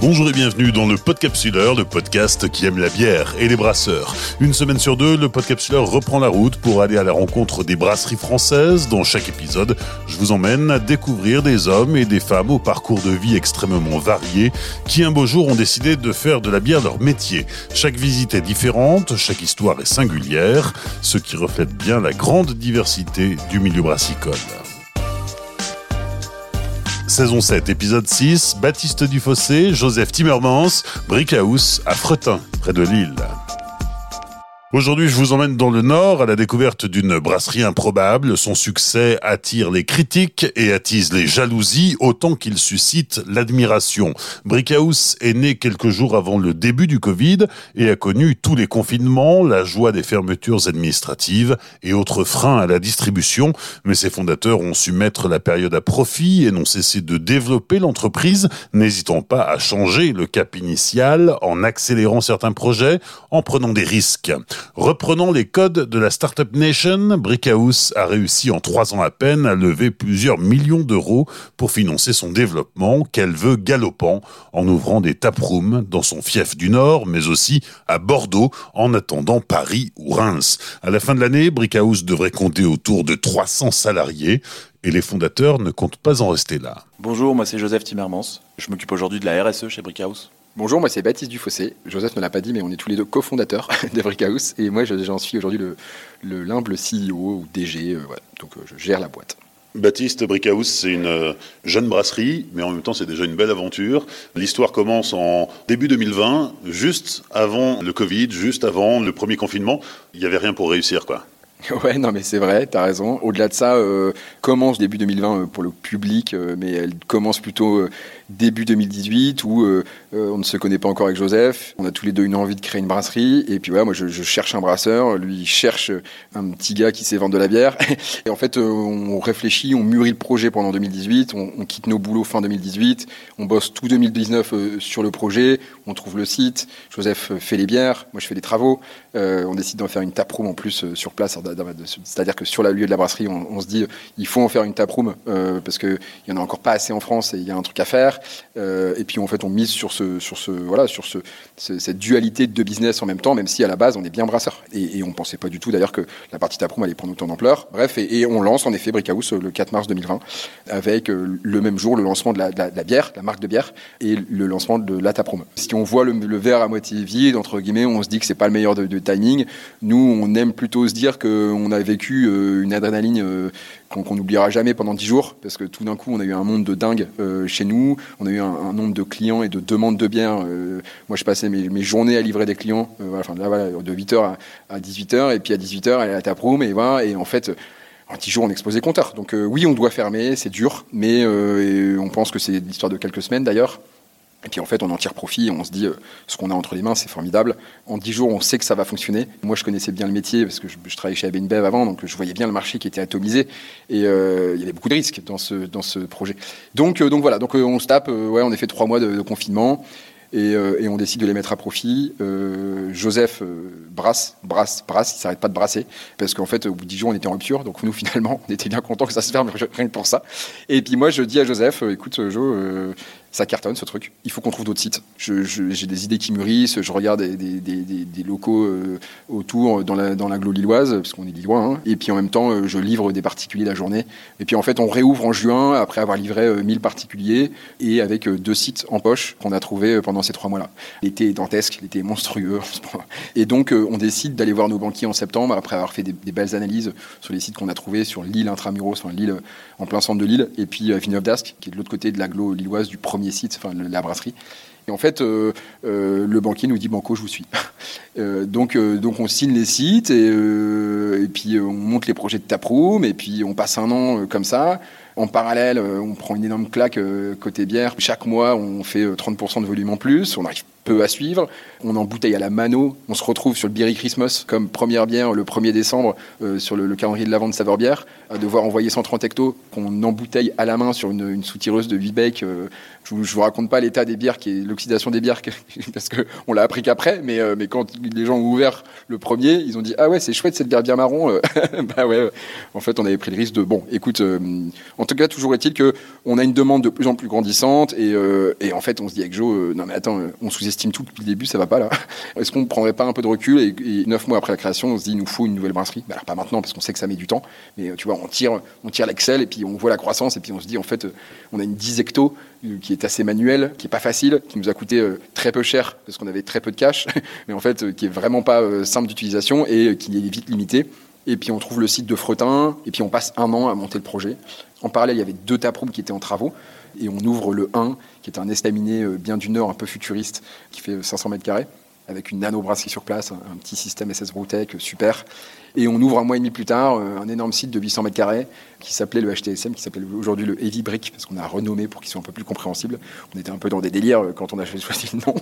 Bonjour et bienvenue dans le Podcapsuleur, le podcast qui aime la bière et les brasseurs. Une semaine sur deux, le Podcapsuleur reprend la route pour aller à la rencontre des brasseries françaises. Dans chaque épisode, je vous emmène à découvrir des hommes et des femmes au parcours de vie extrêmement variés qui un beau jour ont décidé de faire de la bière leur métier. Chaque visite est différente, chaque histoire est singulière, ce qui reflète bien la grande diversité du milieu brassicole. Saison 7, épisode 6, Baptiste Dufossé, Joseph Timmermans, Brickhouse à Fretin, près de Lille. Aujourd'hui, je vous emmène dans le Nord à la découverte d'une brasserie improbable. Son succès attire les critiques et attise les jalousies autant qu'il suscite l'admiration. Brickhouse est né quelques jours avant le début du Covid et a connu tous les confinements, la joie des fermetures administratives et autres freins à la distribution. Mais ses fondateurs ont su mettre la période à profit et n'ont cessé de développer l'entreprise, n'hésitant pas à changer le cap initial en accélérant certains projets, en prenant des risques. Reprenant les codes de la Startup Nation, Brickhouse a réussi en trois ans à peine à lever plusieurs millions d'euros pour financer son développement qu'elle veut galopant en ouvrant des taprooms dans son fief du Nord, mais aussi à Bordeaux en attendant Paris ou Reims. À la fin de l'année, Brickhouse devrait compter autour de 300 salariés et les fondateurs ne comptent pas en rester là. Bonjour, moi c'est Joseph Timmermans. Je m'occupe aujourd'hui de la RSE chez Brickhouse. Bonjour, moi c'est Baptiste Dufossé. Joseph ne l'a pas dit, mais on est tous les deux cofondateurs de Brickhouse. Et moi, j'en suis aujourd'hui le, l'humble CEO ou DG. Euh, donc, euh, je gère la boîte. Baptiste Brickhouse, c'est une euh, jeune brasserie, mais en même temps, c'est déjà une belle aventure. L'histoire commence en début 2020, juste avant le Covid, juste avant le premier confinement. Il n'y avait rien pour réussir, quoi. Ouais, non, mais c'est vrai, tu as raison. Au-delà de ça, euh, commence début 2020 euh, pour le public, euh, mais elle commence plutôt début 2018 où on ne se connaît pas encore avec Joseph. On a tous les deux une envie de créer une brasserie. Et puis voilà, moi je, je cherche un brasseur, lui cherche un petit gars qui sait vendre de la bière. Et en fait, on réfléchit, on mûrit le projet pendant 2018, on, on quitte nos boulots fin 2018, on bosse tout 2019 sur le projet, on trouve le site, Joseph fait les bières, moi je fais les travaux. on décide d'en faire une taproom en plus sur place c'est-à-dire que sur la lieu de la brasserie, on, se dit il faut en faire une taproom euh, parce qu'il y en a encore pas assez en France et il y a un truc à faire. Euh, et puis en fait, on mise sur ce, sur ce, voilà, sur ce, cette dualité de business en même temps, même si à la base on est bien brasseur. Et, et on pensait pas du tout d'ailleurs que la partie taproom allait prendre autant d'ampleur. Bref, et, on lance en effet Brickhouse le 4 mars 2020 avec euh, le même jour le lancement de la, bière, la marque de bière, et le lancement de la taproom. Si on voit le, verre à moitié vide entre guillemets, on se dit que c'est pas le meilleur de, de timing. Nous, on aime plutôt se dire que on a vécu euh, une adrénaline euh, qu'on n'oubliera jamais pendant dix jours, parce que tout d'un coup, on a eu un monde de dingue euh, chez nous, on a eu un, nombre de clients et de demandes de biens. moi, je passais mes, journées à livrer des clients, enfin, de 8h à, 18h, et puis à 18h, aller à la taproom, et voilà, et en fait, en 10 jours, on explosait compteur. Donc oui, on doit fermer, c'est dur, mais on pense que c'est l'histoire de quelques semaines d'ailleurs. Et puis en fait, on en tire profit, on se dit, euh, ce qu'on a entre les mains, c'est formidable. En 10 jours, on sait que ça va fonctionner. Moi, je connaissais bien le métier parce que je, travaillais chez ABNBev avant, donc je voyais bien le marché qui était atomisé. Et euh, il y avait beaucoup de risques dans ce, dans ce projet. Donc, euh, donc voilà, donc, on se tape, ouais, on a fait trois mois de, confinement. Et, on décide de les mettre à profit. Joseph brasse, brasse, brasse, il s'arrête pas de brasser, parce qu'en fait, au bout de 10 jours, on était en rupture, donc nous, finalement, on était bien contents que ça se ferme, rien que pour ça. Et puis moi, je dis à Joseph, écoute, Jo, ça cartonne ce truc. Il faut qu'on trouve d'autres sites. J'ai des idées qui mûrissent, je regarde des, locaux euh, autour dans la, dans l'agglo lilloise, parce qu'on est lillois, hein. et puis en même temps, euh, je livre des particuliers la journée. Et puis en fait, on réouvre en juin, après avoir livré 1000 euh, particuliers, et avec deux sites en poche qu'on a trouvés pendant ces trois mois-là. L'été est dantesque, l'été est monstrueux. Et donc, on décide d'aller voir nos banquiers en septembre, après avoir fait des, belles analyses sur les sites qu'on a trouvés sur l'île intramuros, enfin l'île en plein centre de l'île, et puis Villeneuve d'Ascq, qui est de l'autre côté de l'agglo lilloise du premier site, enfin la brasserie. Et en fait, euh, euh, le banquier nous dit Banco, je vous suis. Euh, donc, donc on signe les sites et, puis on monte les projets de taproom et puis on passe un an comme ça. En parallèle, on prend une énorme claque côté bière. Chaque mois, on fait 30% de volume en plus. On arrive peu à suivre. On embouteille à la mano. On se retrouve sur le Berry Christmas comme première bière le 1er décembre sur le, calendrier de la vente Saveur Bière. À devoir envoyer 130 hectos qu'on embouteille à la main sur une, soutireuse de 8 becs je ne vous raconte pas l'état des bières, qui est l'oxydation des bières, parce qu'on l'a appris qu'après, mais, euh, quand les gens ont ouvert le premier, ils ont dit Ah ouais, c'est chouette cette bière bien marron. bah ouais, en fait, on avait pris le risque de Bon, écoute, euh, tout cas, toujours est-il qu'on a une demande de plus en plus grandissante et, euh, en fait, on se dit avec Joe, euh, non mais attends, euh, on sous-estime tout depuis le début, ça va pas là. Est-ce qu'on prendrait pas un peu de recul et, neuf mois après la création, on se dit, il nous faut une nouvelle brasserie? Bah, Alors pas maintenant parce qu'on sait que ça met du temps, mais tu vois, on tire, on tire l'Excel et puis on voit la croissance et puis on se dit, en fait, on a une 10 hecto qui est assez manuelle, qui est pas facile, qui nous a coûté très peu cher parce qu'on avait très peu de cash, mais en fait, qui est vraiment pas simple d'utilisation et qui est vite limité. Et puis on trouve le site de Fretin, et puis on passe un an à monter le projet. En parallèle, il y avait deux taprooms qui étaient en travaux, et on ouvre le 1, qui est un estaminet euh, bien du nord, un peu futuriste, qui fait 500 mètres carrés, avec une nano-brasserie sur place, un petit système SS Brewtech euh, super. Et on ouvre un mois et demi plus tard euh, un énorme site de 800 mètres carrés qui s'appelait le HTSM, qui s'appelle aujourd'hui le Heavy Brick, parce qu'on a renommé pour qu'il soit un peu plus compréhensible. On était un peu dans des délires quand on a choisi le nom.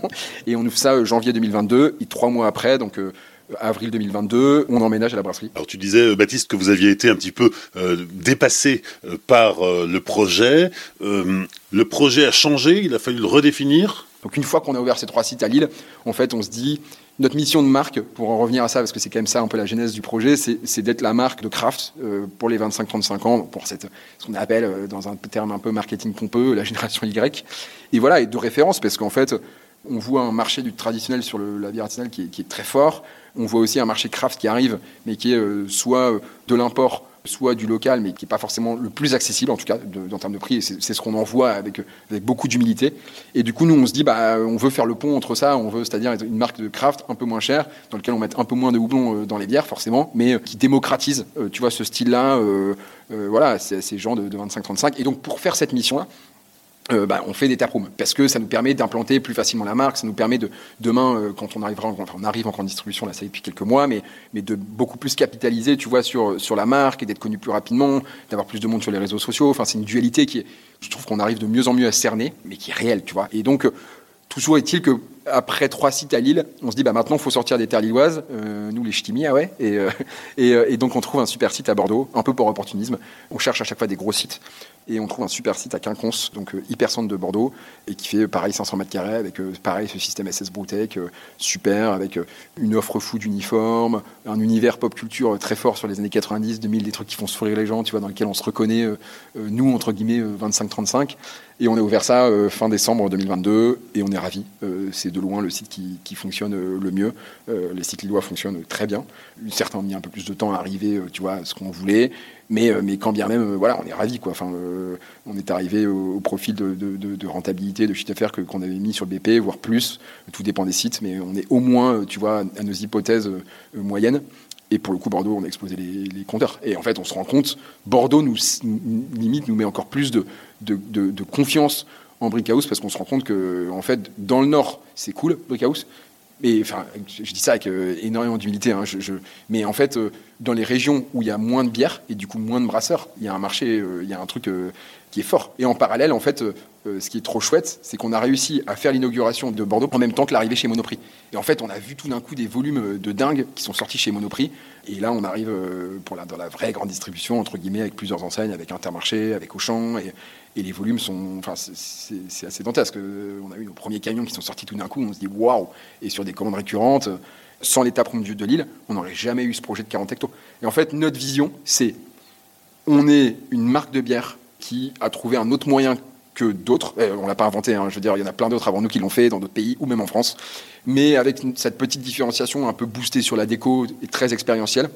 Et on ouvre ça janvier 2022, et trois mois après, donc avril 2022, on emménage à la brasserie. Alors tu disais, euh, Baptiste, que vous aviez été un petit peu euh, dépassé euh, par le projet. le projet a changé, il a fallu le redéfinir? Donc une fois qu'on a ouvert ces trois sites à Lille, en fait, on se dit, notre mission de marque, pour en revenir à ça, parce que c'est quand même ça un peu la genèse du projet, c'est d'être la marque de craft pour les 25-35 ans, pour cette, ce qu'on appelle dans un terme un peu marketing pompeux, la génération Y. Et voilà, et de référence, parce qu'en fait, on voit un marché du traditionnel sur la vie artisanale qui est, très fort. On voit aussi un marché craft qui arrive, mais qui est euh, soit euh, de l'import, soit du local, mais qui n'est pas forcément le plus accessible, en tout cas, en termes de prix. C'est ce qu'on en voit avec, avec beaucoup d'humilité. Et du coup, nous, on se dit, bah, on veut faire le pont entre ça. On veut, c'est-à-dire une marque de craft un peu moins chère, dans lequel on met un peu moins de houblon euh, dans les bières, forcément, mais qui démocratise, tu vois, ce style-là. voilà, ces gens de, de 25-35. Et donc, pour faire cette mission-là, euh, bah, on fait des taprooms parce que ça nous permet d'implanter plus facilement la marque, ça nous permet de demain euh, quand on arrivera, enfin, on arrive en grande distribution là ça y est depuis quelques mois, mais mais de beaucoup plus capitaliser, tu vois, sur sur la marque et d'être connu plus rapidement, d'avoir plus de monde sur les réseaux sociaux. Enfin c'est une dualité qui est, je trouve qu'on arrive de mieux en mieux à cerner, mais qui est réelle, tu vois. Et donc euh, toujours est-il que après trois sites à Lille, on se dit bah maintenant il faut sortir des terres lilloises, nous les ch'timis, ah ouais, et, et, et, donc on trouve un super site à Bordeaux, un peu pour opportunisme. On cherche à chaque fois des gros sites. Et on trouve un super site à Quinconce, donc euh, hyper centre de Bordeaux, et qui fait euh, pareil 500 mètres carrés avec euh, pareil ce système SS Brewtech super, avec une offre fou d'uniformes, un univers pop culture très fort sur les années 90, 2000, des trucs qui font sourire les gens, tu vois, dans lesquels on se reconnaît, nous entre guillemets 25-35. Et on a ouvert ça fin décembre 2022 et on est ravis. c'est de loin le site qui, fonctionne le mieux. les sites lillois fonctionnent très bien. Certains ont mis un peu plus de temps à arriver, tu vois, à ce qu'on voulait. Mais, euh, mais quand bien même, euh, voilà, on est ravis. Quoi. Enfin, euh, on est arrivé au, profil de, rentabilité, de chiffre d'affaires qu'on avait mis sur le BP, voire plus. Tout dépend des sites, mais on est au moins, tu vois, à nos hypothèses moyennes. Et pour le coup, Bordeaux, on a explosé les, compteurs. Et en fait, on se rend compte, Bordeaux nous limite nous met encore plus de, confiance en Brickhouse parce qu'on se rend compte que, en fait, dans le Nord, c'est cool, Brickhouse. Mais enfin, je dis ça avec énormément d'humilité. Hein, mais en fait, dans les régions où il y a moins de bières et du coup moins de brasseurs, il y a un marché, euh, il y a un truc euh, qui est fort. Et en parallèle, en fait, euh, ce qui est trop chouette, c'est qu'on a réussi à faire l'inauguration de Bordeaux en même temps que l'arrivée chez Monoprix. Et en fait, on a vu tout d'un coup des volumes de dingue qui sont sortis chez Monoprix. Et là, on arrive pour dans la vraie grande distribution, entre guillemets, avec plusieurs enseignes, avec Intermarché, avec Auchan. Et les volumes sont. Enfin, c'est assez dantesque. On a eu nos premiers camions qui sont sortis tout d'un coup. On se dit waouh Et sur des commandes récurrentes sans l'état promu de Lille, on n'aurait jamais eu ce projet de 40 hectos. Et en fait, notre vision, c'est on est une marque de bière qui a trouvé un autre moyen que d'autres. Eh, on l'a pas inventé, hein, je veux dire, il y en a plein d'autres avant nous qui l'ont fait dans d'autres pays ou même en France. Mais avec cette petite différenciation un peu boostée sur la déco et très expérientielle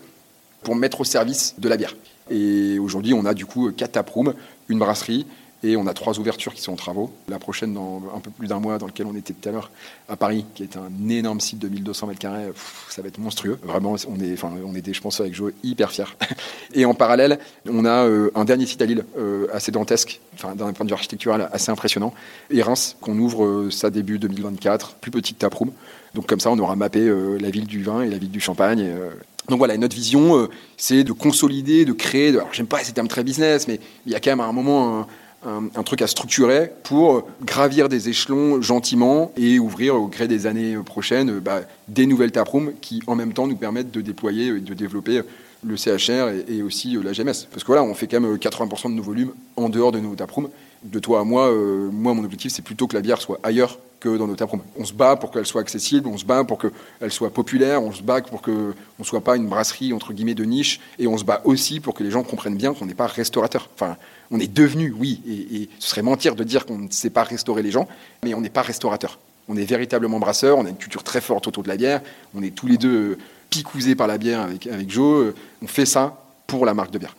pour mettre au service de la bière. Et aujourd'hui, on a du coup quatre taprooms, une brasserie, et on a trois ouvertures qui sont en travaux. La prochaine, dans un peu plus d'un mois, dans lequel on était tout à l'heure, à Paris, qui est un énorme site de 1200 mètres carrés. Ça va être monstrueux. Vraiment, on est, enfin, on était, je pense, avec Joe, hyper fiers. Et en parallèle, on a euh, un dernier site à Lille, euh, assez dantesque, enfin, d'un point de vue architectural, assez impressionnant. Et Reims, qu'on ouvre euh, ça début 2024, plus petite taproom. Donc comme ça, on aura mappé la ville du vin et la ville du champagne. donc voilà, notre vision, c'est de consolider, de créer. alors j'aime pas ces termes très business, mais il y a quand même à un moment un, truc à structurer pour gravir des échelons gentiment et ouvrir au gré des années prochaines bah, des nouvelles taprooms qui en même temps nous permettent de déployer et de développer le CHR et, aussi la GMS. Parce que voilà, on fait quand même 80% de nos volumes en dehors de nos taprooms. De toi à moi, moi, mon objectif, c'est plutôt que la bière soit ailleurs que dans nos taprooms. On se bat pour qu'elle soit accessible, on se bat pour qu'elle soit populaire, on se bat pour qu'on ne soit pas une brasserie entre guillemets de niche, et on se bat aussi pour que les gens comprennent bien qu'on n'est pas restaurateur. Enfin, on est devenu, oui, et, ce serait mentir de dire qu'on ne sait pas restaurer les gens, mais on n'est pas restaurateur. On est véritablement brasseur, on a une culture très forte autour de la bière, on est tous les deux picousés par la bière avec, Joe, on fait ça pour la marque de bière.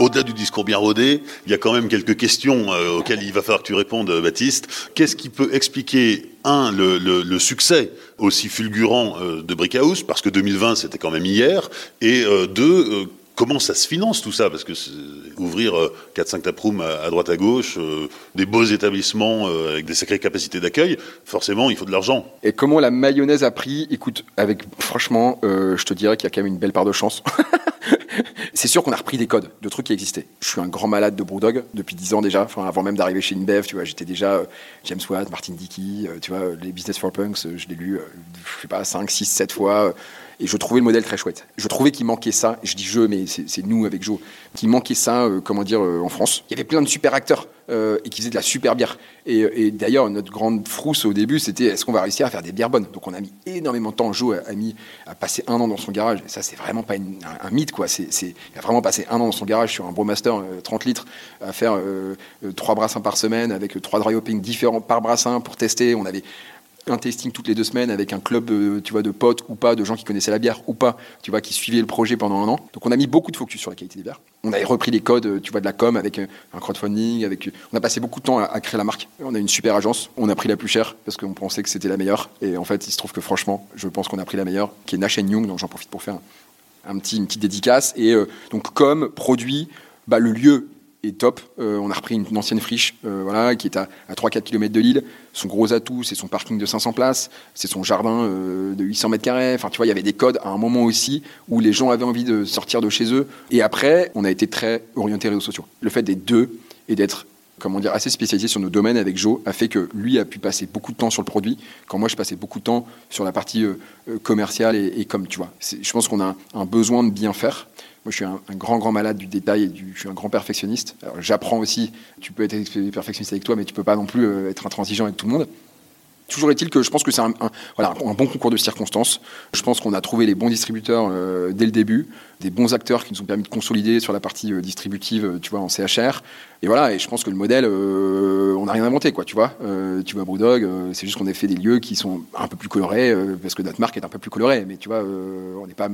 Au-delà du discours bien rodé, il y a quand même quelques questions euh, auxquelles il va falloir que tu répondes, Baptiste. Qu'est-ce qui peut expliquer, un, le, succès aussi fulgurant euh, de Brickhouse, parce que 2020 c'était quand même hier, et euh, deux, comment ça se finance tout ça Parce que ouvrir 4-5 taprooms à, droite à gauche, des beaux établissements avec des sacrées capacités d'accueil, forcément il faut de l'argent. Et comment la mayonnaise a pris Écoute, avec franchement, je te dirais qu'il y a quand même une belle part de chance. c'est sûr qu'on a repris des codes de trucs qui existaient. Je suis un grand malade de Brewdog depuis 10 ans déjà, avant même d'arriver chez InBev, tu vois, j'étais déjà euh, James Watt, Martin Dickey, euh, tu vois, les Business for Punks, euh, je l'ai lu, je sais pas, 5, 6, 7 fois. Et je trouvais le modèle très chouette. Je trouvais qu'il manquait ça, je dis je, mais c'est nous avec Joe, qu'il manquait ça, comment dire, en France. Il y avait plein de super acteurs et qui faisaient de la super bière. Et, d'ailleurs, notre grande frousse au début, c'était est-ce qu'on va réussir à faire des bières bonnes? Donc on a mis énormément de temps. Joe a, mis, a passé un an dans son garage. Et ça, c'est vraiment pas un, mythe, quoi. C'est, il a vraiment passé un an dans son garage sur un Brewmaster 30 litres à faire trois brassins par semaine avec trois dry hopping différents par brassin pour tester. On avait un testing toutes les deux semaines avec un club euh, tu vois, de potes ou pas, de gens qui connaissaient la bière ou pas, tu vois, qui suivaient le projet pendant un an. Donc on a mis beaucoup de focus sur la qualité des bières. On avait repris les codes, euh, tu vois, de la com avec euh, un crowdfunding, avec. On a passé beaucoup de temps à, créer la marque. On a une super agence. On a pris la plus chère parce qu'on pensait que c'était la meilleure. Et en fait, il se trouve que franchement, je pense qu'on a pris la meilleure, qui est Nash Young. Donc j'en profite pour faire petit, une petite dédicace. Et donc comme produit, bah, le lieu est top. Euh, on a repris une, ancienne friche euh, voilà, qui est à, 3-4 km de Lille. Son gros atout, c'est son parking de 500 places, c'est son jardin euh, de 800 mètres carrés. Enfin, tu vois, il y avait des codes à un moment aussi où les gens avaient envie de sortir de chez eux. Et après, on a été très orienté réseaux sociaux. Le fait d'être deux et d'être comment dire, assez spécialisé sur nos domaines avec Joe a fait que lui a pu passer beaucoup de temps sur le produit, quand moi je passais beaucoup de temps sur la partie commerciale et, comme tu vois. Je pense qu'on a un besoin de bien faire. Moi, je suis un, grand, grand malade du détail et je suis un grand perfectionniste. j'apprends aussi. Tu peux être perfectionniste avec toi, mais tu peux pas non plus euh, être intransigeant avec tout le monde. Toujours est-il que je pense que c'est un, bon concours de circonstances. Je pense qu'on a trouvé les bons distributeurs euh, dès le début, des bons acteurs qui nous ont permis de consolider sur la partie euh, distributive, euh, tu vois, en CHR. Et voilà, et je pense que le modèle, on n'a rien inventé, quoi, tu vois. tu vois, Brewdog, c'est juste qu'on a fait des lieux qui sont un peu plus colorés, parce que notre marque est un peu plus colorée. Mais tu vois, on n'est pas,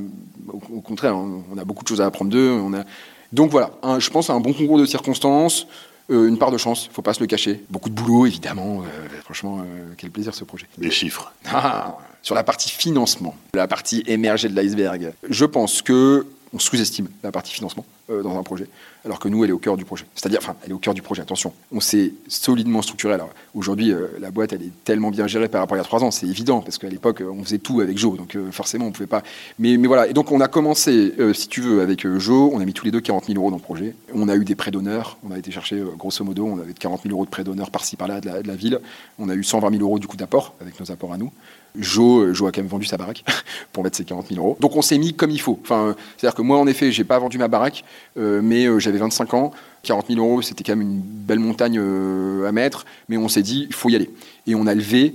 au, contraire, on, a beaucoup de choses à apprendre d'eux. Donc voilà, je pense à un bon concours de circonstances. Euh, une part de chance, il faut pas se le cacher. Beaucoup de boulot, évidemment. Euh, franchement, euh, quel plaisir ce projet. Les chiffres. Ah, sur la partie financement, la partie émergée de l'iceberg, je pense que on sous-estime la partie financement dans un projet alors que nous, elle est au cœur du projet. C'est-à-dire, enfin, elle est au cœur du projet, attention. On s'est solidement structuré. Alors, aujourd'hui, euh, la boîte, elle est tellement bien gérée par rapport à il y a trois ans, c'est évident, parce qu'à l'époque, on faisait tout avec Joe, donc euh, forcément, on pouvait pas. Mais, voilà, et donc, on a commencé, euh, si tu veux, avec Joe, on a mis tous les deux 40 000 euros dans le projet. On a eu des prêts d'honneur, on a été chercher, grosso modo, on avait 40 000 euros de prêts d'honneur par-ci, par-là de la, de la ville. On a eu 120 000 euros du coup d'apport, avec nos apports à nous. Joe, Joe a quand même vendu sa baraque pour mettre ses 40 000 euros. Donc on s'est mis comme il faut. Enfin, c'est-à-dire que moi, en effet, j'ai pas vendu ma baraque, mais j'avais 25 ans. 40 000 euros, c'était quand même une belle montagne euh, à mettre, mais on s'est dit, il faut y aller. Et on a levé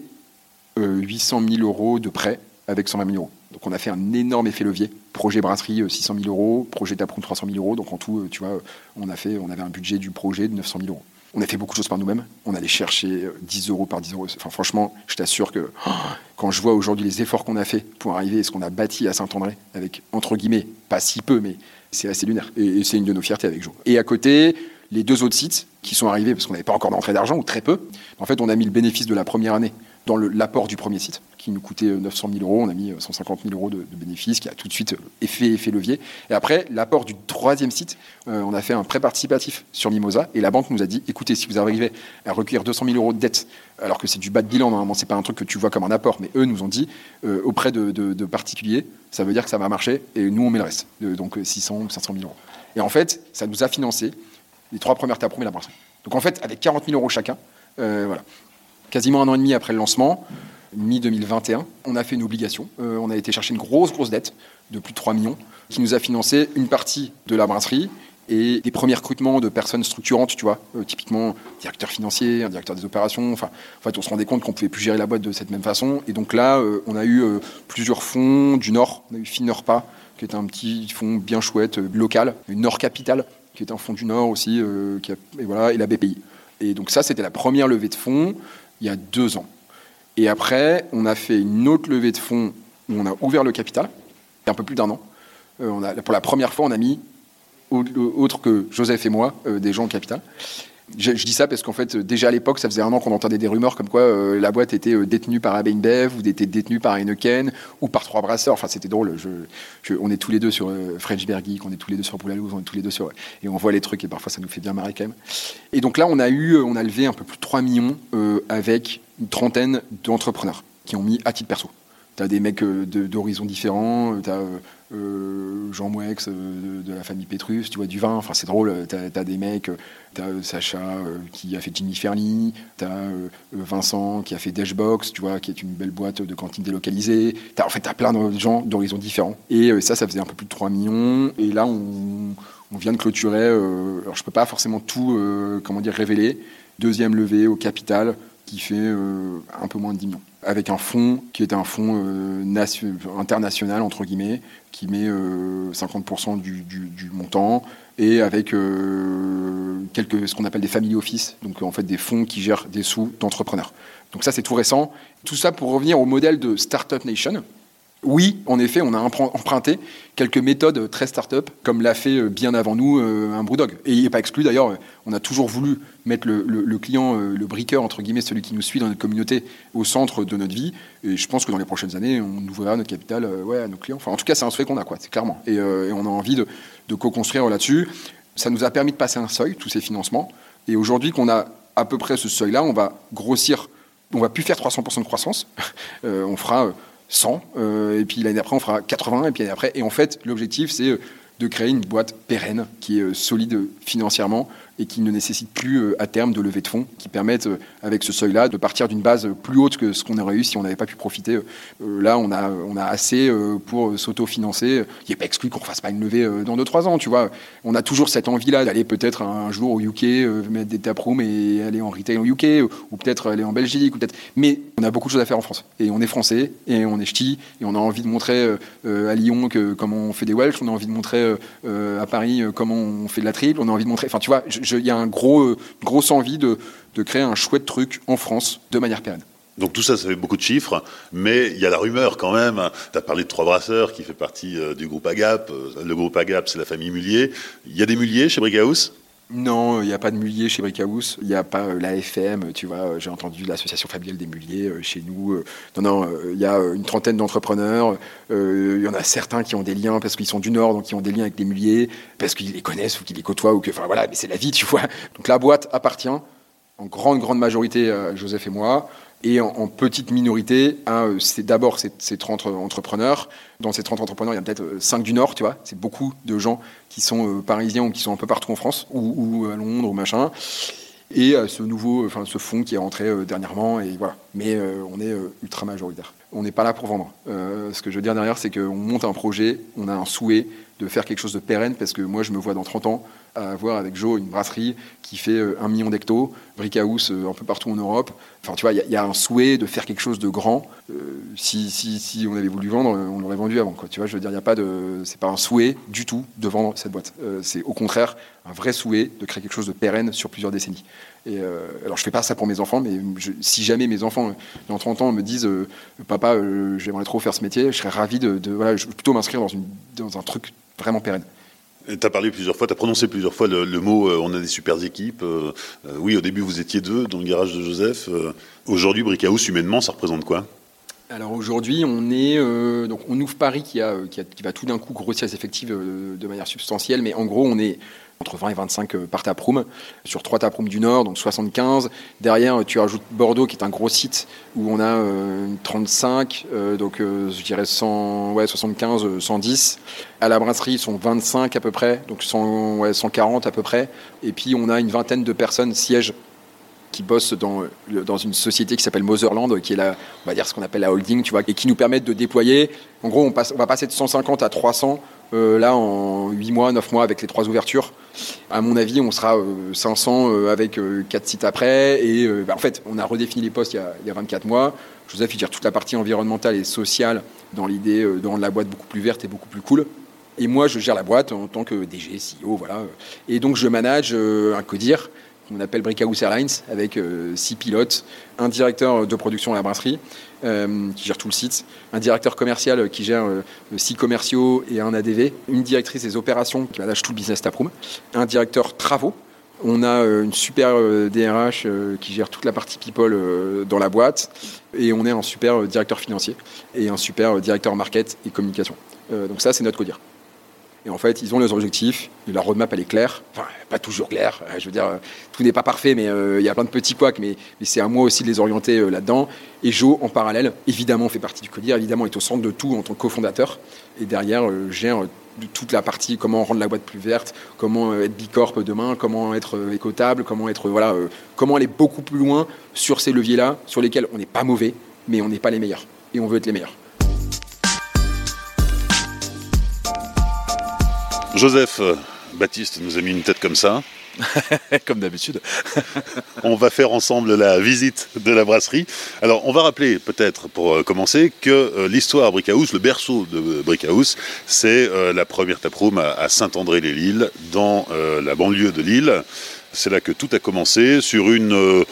800 euh, 000 euros de prêt avec 120 000 euros. Donc on a fait un énorme effet levier. Projet brasserie 600 euh, 000 euros, projet taproom 300 000 euros. Donc en tout, tu vois, on, a fait, on avait un budget du projet de 900 000 euros. On a fait beaucoup de choses par nous-mêmes. On allait chercher 10 euros par 10 euros. Enfin, franchement, je t'assure que oh, quand je vois aujourd'hui les efforts qu'on a fait pour arriver à ce qu'on a bâti à Saint-André, avec, entre guillemets, pas si peu, mais c'est assez lunaire. Et, c'est une de nos fiertés avec Joe. Et à côté, les deux autres sites qui sont arrivés parce qu'on n'avait pas encore d'entrée d'argent ou très peu. En fait, on a mis le bénéfice de la première année dans l'apport du premier site qui nous coûtait 900 000 euros. On a mis 150 000 euros de, bénéfices qui a tout de suite effet, effet levier. Et après, l'apport du troisième site, euh, on a fait un prêt participatif sur Mimosa et la banque nous a dit écoutez, si vous arrivez à recueillir 200 000 euros de dette, alors que c'est du bas de bilan, normalement, c'est pas un truc que tu vois comme un apport, mais eux nous ont dit euh, auprès de, particuliers, ça veut dire que ça va marcher et nous on met le reste. donc 600 ou 500 000 euros. Et en fait, ça nous a financé les trois premières taproom et la brasserie. Donc en fait, avec 40 000 euros chacun, euh, voilà. Quasiment un an et demi après le lancement, mi-2021. On a fait une obligation. on a été chercher une grosse, grosse dette de plus de 3 millions qui nous a financé une partie de la brasserie et des premiers recrutements de personnes structurantes, tu vois, euh, typiquement directeur financier, un directeur des opérations. Enfin, en fait, on se rendait compte qu'on pouvait plus gérer la boîte de cette même façon. Et donc là, euh, on a eu euh, plusieurs fonds du Nord. On a eu Finorpa, qui est un petit fonds bien chouette, local, une Nord Capital, qui est un fonds du Nord aussi, et voilà, et la BPI. Et donc ça, c'était la première levée de fonds il y a deux ans. Et après, on a fait une autre levée de fonds où on a ouvert le capital, il y a un peu plus d'un an. on a, pour la première fois, on a mis autre que Joseph et moi, euh, des gens au capital. Je, dis ça parce qu'en fait, déjà à l'époque, ça faisait un an qu'on entendait des rumeurs comme quoi euh, la boîte était euh, détenue par Abein ou était détenue par Heineken ou par trois brasseurs. Enfin, c'était drôle. on est tous les deux sur French Beer on est tous les deux sur Boulalouz, on est tous les deux sur. Et on voit les trucs et parfois ça nous fait bien marrer quand même. Et donc là, on a eu, on a levé un peu plus de 3 millions avec une trentaine d'entrepreneurs qui ont mis à titre perso. Tu as des mecs d'horizons différents, tu as euh, Jean Mouex euh, de, la famille Petrus, tu vois, du vin, enfin c'est drôle, tu as, des mecs, tu as Sacha qui a fait Jimmy Ferli, tu as Vincent qui a fait Dashbox, tu vois, qui est une belle boîte de cantine délocalisée, as, en fait tu as plein de gens d'horizons différents. Et euh, ça, ça faisait un peu plus de 3 millions, et là on, vient de clôturer, alors je peux pas forcément tout, comment dire, révéler, deuxième levée au capital qui fait un peu moins de 10 millions avec un fonds qui est un fonds international, entre guillemets, qui met 50% euh, du, montant et avec euh, quelques, ce qu'on appelle des family office, donc en fait des fonds qui gèrent des sous d'entrepreneurs. Donc ça c'est tout récent. Tout ça pour revenir au modèle de Startup Nation, oui, en effet, on a emprunté quelques méthodes très start-up, comme l'a fait euh, bien avant nous euh, un Brewdog. Et il n'est pas exclu d'ailleurs, on a toujours voulu mettre le, client, euh, le briqueur, entre guillemets, celui qui nous suit dans notre communauté, au centre de notre vie. Et je pense que dans les prochaines années, on ouvrira notre capital ouais, à nos clients. En tout cas, c'est un souhait qu'on a, quoi, c'est clairement. Et, on a envie de, co-construire là-dessus. Ça nous a permis de passer un seuil, tous ces financements. Et aujourd'hui qu'on a à peu près ce seuil-là, on va grossir, on va plus faire 300% de croissance. on fera 100, euh, et puis l'année d'après on fera 80, et puis l'année d'après. Et en fait, l'objectif c'est euh, de créer une boîte pérenne qui est euh, solide financièrement et qui ne nécessite plus euh, à terme de lever de fonds, qui permettent euh, avec ce seuil-là de partir d'une base plus haute que ce qu'on aurait eu si on n'avait pas pu profiter. Là, on a, on a assez pour s'auto-financer. Il n'est pas exclu qu'on ne fasse pas une levée dans 2-3 ans, tu vois. On a toujours cette envie-là d'aller peut-être un jour au UK, mettre des taprooms et aller en retail au UK, ou peut-être aller en Belgique, ou peut-être. Mais on a beaucoup de choses à faire en France. Et on est français, et on est ch'ti, et on a envie de montrer à Lyon que, comment on fait des Welsh, on a envie de montrer à Paris comment on fait de la triple, on a envie de montrer. Enfin, tu vois, il y a un gros, euh, une grosse envie de, créer un chouette truc en France de manière pérenne. Donc tout ça, ça fait beaucoup de chiffres, mais il y a la rumeur quand même. Tu as parlé de Trois Brasseurs qui fait partie euh, du groupe Agap. Euh, le groupe Agap, c'est la famille Mullier. Il y a des Mulliers chez Brickhouse? Non, il n'y a pas de mullier chez Brickhouse. Il n'y a pas la FM, tu vois. J'ai entendu l'association familiale des mulliers chez nous. Non, non, il y a une trentaine d'entrepreneurs. Il y en a certains qui ont des liens parce qu'ils sont du Nord, donc qui ont des liens avec les mulliers, parce qu'ils les connaissent ou qu'ils les côtoient, ou que, enfin voilà, mais c'est la vie, tu vois. Donc la boîte appartient en grande, grande majorité à Joseph et moi et en, petite minorité c'est d'abord ces, 30 entrepreneurs. Dans ces 30 entrepreneurs, il y a peut-être 5 euh, du Nord, tu vois. C'est beaucoup de gens qui sont euh, parisiens ou qui sont un peu partout en France, ou, à Londres, ou machin. Et ce nouveau, enfin ce fonds qui est rentré euh, dernièrement, et voilà. Mais on est ultra majoritaire. On n'est pas là pour vendre. ce que je veux dire derrière, c'est qu'on monte un projet, on a un souhait de faire quelque chose de pérenne, parce que moi, je me vois dans 30 ans à avoir avec Joe une brasserie qui fait euh, un million d'hectos, Brickhouse euh, un peu partout en Europe. Enfin, tu vois, il y, a un souhait de faire quelque chose de grand. Euh, si, on avait voulu vendre, on l'aurait vendu avant. Tu vois, je veux dire, il n'y a pas de, c'est pas un souhait du tout de vendre cette boîte. c'est au contraire un vrai souhait de créer quelque chose de pérenne sur plusieurs décennies. Alors, je fais pas ça pour mes enfants, mais si jamais mes enfants dans 30 ans me disent, papa, j'aimerais trop faire ce métier, je serais ravi de, de voilà, plutôt m'inscrire dans un truc vraiment pérenne. Tu as parlé plusieurs fois, tu as prononcé plusieurs fois le, mot euh, on a des super équipes. Euh, euh, oui, au début, vous étiez deux dans le garage de Joseph. aujourd'hui, Brickhouse, humainement, ça représente quoi? Alors aujourd'hui, donc on ouvre Paris qui, a, qui, va tout d'un coup grossir ses effectifs de manière substantielle, mais en gros, on est entre 20 et 25 euh, par taproom, sur trois taprooms du Nord, donc 75. Derrière, tu rajoutes Bordeaux, qui est un gros site, où on a 35, euh, euh, donc je dirais 100, ouais, 75, 110. À la brasserie, ils sont 25 à peu près, donc 100, ouais, 140 à peu près. Et puis, on a une vingtaine de personnes sièges qui bossent dans, une société qui s'appelle Motherland, qui est la, on va dire ce qu'on appelle la holding, tu vois, et qui nous permettent de déployer. En gros, on, va passer de 150 à 300 euh, là en 8 mois, 9 mois avec les trois ouvertures. À mon avis, on sera 500 euh, avec 4 sites après. Et bah, en fait, on a redéfini les postes il y a, il y a 24 mois. Joseph, il gère toute la partie environnementale et sociale dans l'idée de rendre la boîte beaucoup plus verte et beaucoup plus cool. Et moi, je gère la boîte en tant que DG, CEO, voilà. Et donc, je manage un CODIR qu'on appelle Brickhouse Airlines, avec euh, six pilotes, un directeur de production à la brasserie euh, qui gère tout le site, un directeur commercial qui gère euh, six commerciaux et un ADV, une directrice des opérations qui manage tout le business taproom, un directeur travaux. On a une super DRH qui gère toute la partie people dans la boîte et on est un super directeur financier et un super directeur market et communication. donc ça, c'est notre codir. Et en fait, ils ont leurs objectifs, leur roadmap, elle est claire. Enfin, pas toujours claire. Euh, je veux dire, tout n'est pas parfait, mais euh, il y a plein de petits couacs, mais, c'est à moi aussi de les orienter euh, là-dedans. Et Joe, en parallèle, évidemment, fait partie du CODIR, évidemment, est au centre de tout en tant que cofondateur. Et derrière, gère toute la partie comment rendre la boîte plus verte, comment être bicorp demain, comment être écotable, comment être voilà, comment aller beaucoup plus loin sur ces leviers-là, sur lesquels on n'est pas mauvais, mais on n'est pas les meilleurs. Et on veut être les meilleurs. Joseph euh, Baptiste nous a mis une tête comme ça. comme d'habitude. on va faire ensemble la visite de la brasserie. Alors, on va rappeler, peut-être pour euh, commencer, que euh, l'histoire Brickhouse, le berceau de Brickhouse, c'est la première taproom à, Saint-André-les-Lilles, dans la banlieue de Lille. C'est là que tout a commencé, sur une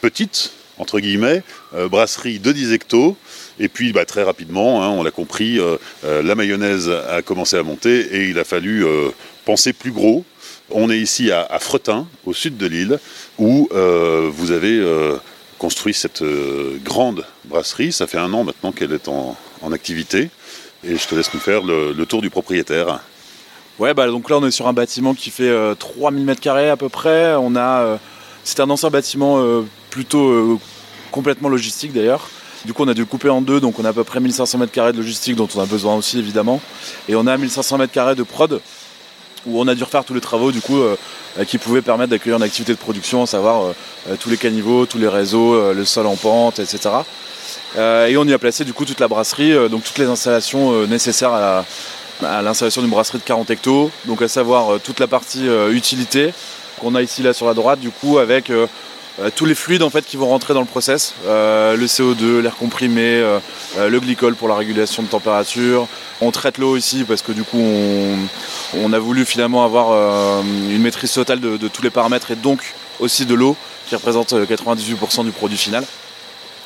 petite, entre guillemets, brasserie de 10 hectos, et puis bah, très rapidement, hein, on l'a compris, euh, euh, la mayonnaise a commencé à monter et il a fallu euh, penser plus gros. On est ici à, Fretin, au sud de l'île, où vous avez construit cette grande brasserie. Ça fait un an maintenant qu'elle est en, activité. Et je te laisse nous faire le, tour du propriétaire. Ouais, bah, donc là on est sur un bâtiment qui fait 3000 m2 à peu près. On a, c'est un ancien bâtiment plutôt complètement logistique d'ailleurs. Du coup, on a dû couper en deux, donc on a à peu près 1500 mètres carrés de logistique dont on a besoin aussi évidemment. Et on a 1500 mètres carrés de prod où on a dû refaire tous les travaux du coup euh, qui pouvaient permettre d'accueillir une activité de production, à savoir euh, euh, tous les caniveaux, tous les réseaux, le sol en pente, etc. et on y a placé du coup toute la brasserie, donc toutes les installations nécessaires à l'installation d'une brasserie de 40 hectos, donc à savoir toute la partie utilité qu'on a ici là sur la droite du coup avec tous les fluides en fait qui vont rentrer dans le process, euh, le CO2, l'air comprimé, euh, le glycol pour la régulation de température. On traite l'eau ici parce que du coup on, a voulu finalement avoir une maîtrise totale de, tous les paramètres et donc aussi de l'eau qui représente 98% du produit final.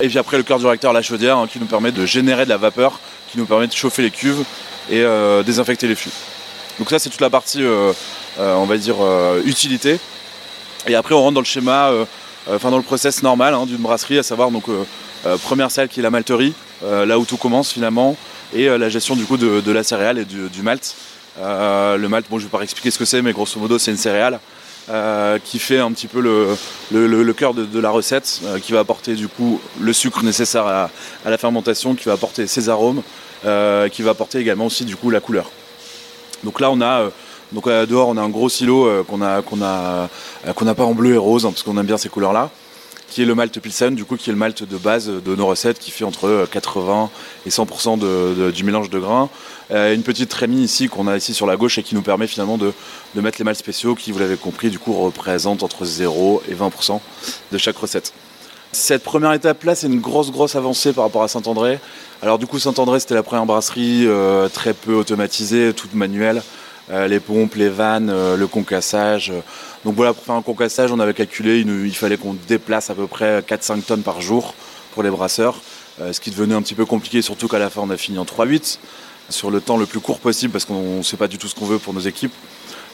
Et puis après le cœur du réacteur, la chaudière hein, qui nous permet de générer de la vapeur, qui nous permet de chauffer les cuves et désinfecter les flux. Donc ça c'est toute la partie on va dire utilité. Et après on rentre dans le schéma euh, enfin dans le process normal hein, d'une brasserie, à savoir donc euh, euh, première salle qui est la malterie, là où tout commence finalement, et la gestion du coup de, la céréale et du, malt. le malt, bon je vais pas expliquer ce que c'est, mais grosso modo c'est une céréale. qui fait un petit peu le, cœur de, la recette, qui va apporter du coup le sucre nécessaire à, la fermentation, qui va apporter ses arômes, qui va apporter également aussi du coup la couleur. Donc là on a donc euh, dehors, on a un gros silo euh, qu'on a qu'on a euh, n'a pas en bleu et rose hein, parce qu'on aime bien ces couleurs-là, qui est le malt Pilsen, du coup qui est le malt de base de nos recettes, qui fait entre 80 et 100% du mélange de grains. une petite trémie ici qu'on a ici sur la gauche et qui nous permet finalement de, de mettre les malts spéciaux qui, vous l'avez compris, du coup représentent entre 0 et 20% de chaque recette. Cette première étape-là, c'est une grosse, grosse avancée par rapport à Saint-André. Alors du coup, Saint-André, c'était la première brasserie très peu automatisée, toute manuelle. Euh, les pompes, les vannes, euh, le concassage. Donc voilà, pour faire un concassage, on avait calculé, il, fallait qu'on déplace à peu près 4-5 tonnes par jour pour les brasseurs, euh, ce qui devenait un petit peu compliqué, surtout qu'à la fin on a fini en 3-8, sur le temps le plus court possible, parce qu'on ne sait pas du tout ce qu'on veut pour nos équipes.